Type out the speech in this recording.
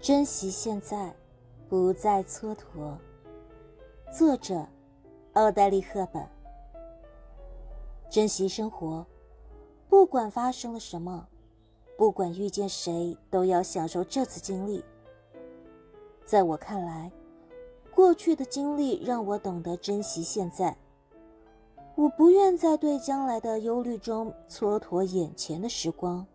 珍惜现在，不再蹉跎。作者：奥黛丽·赫本。珍惜生活，不管发生了什么，不管遇见谁，都要享受这次经历。在我看来，过去的经历让我懂得珍惜现在。我不愿在对将来的忧虑中蹉跎眼前的时光。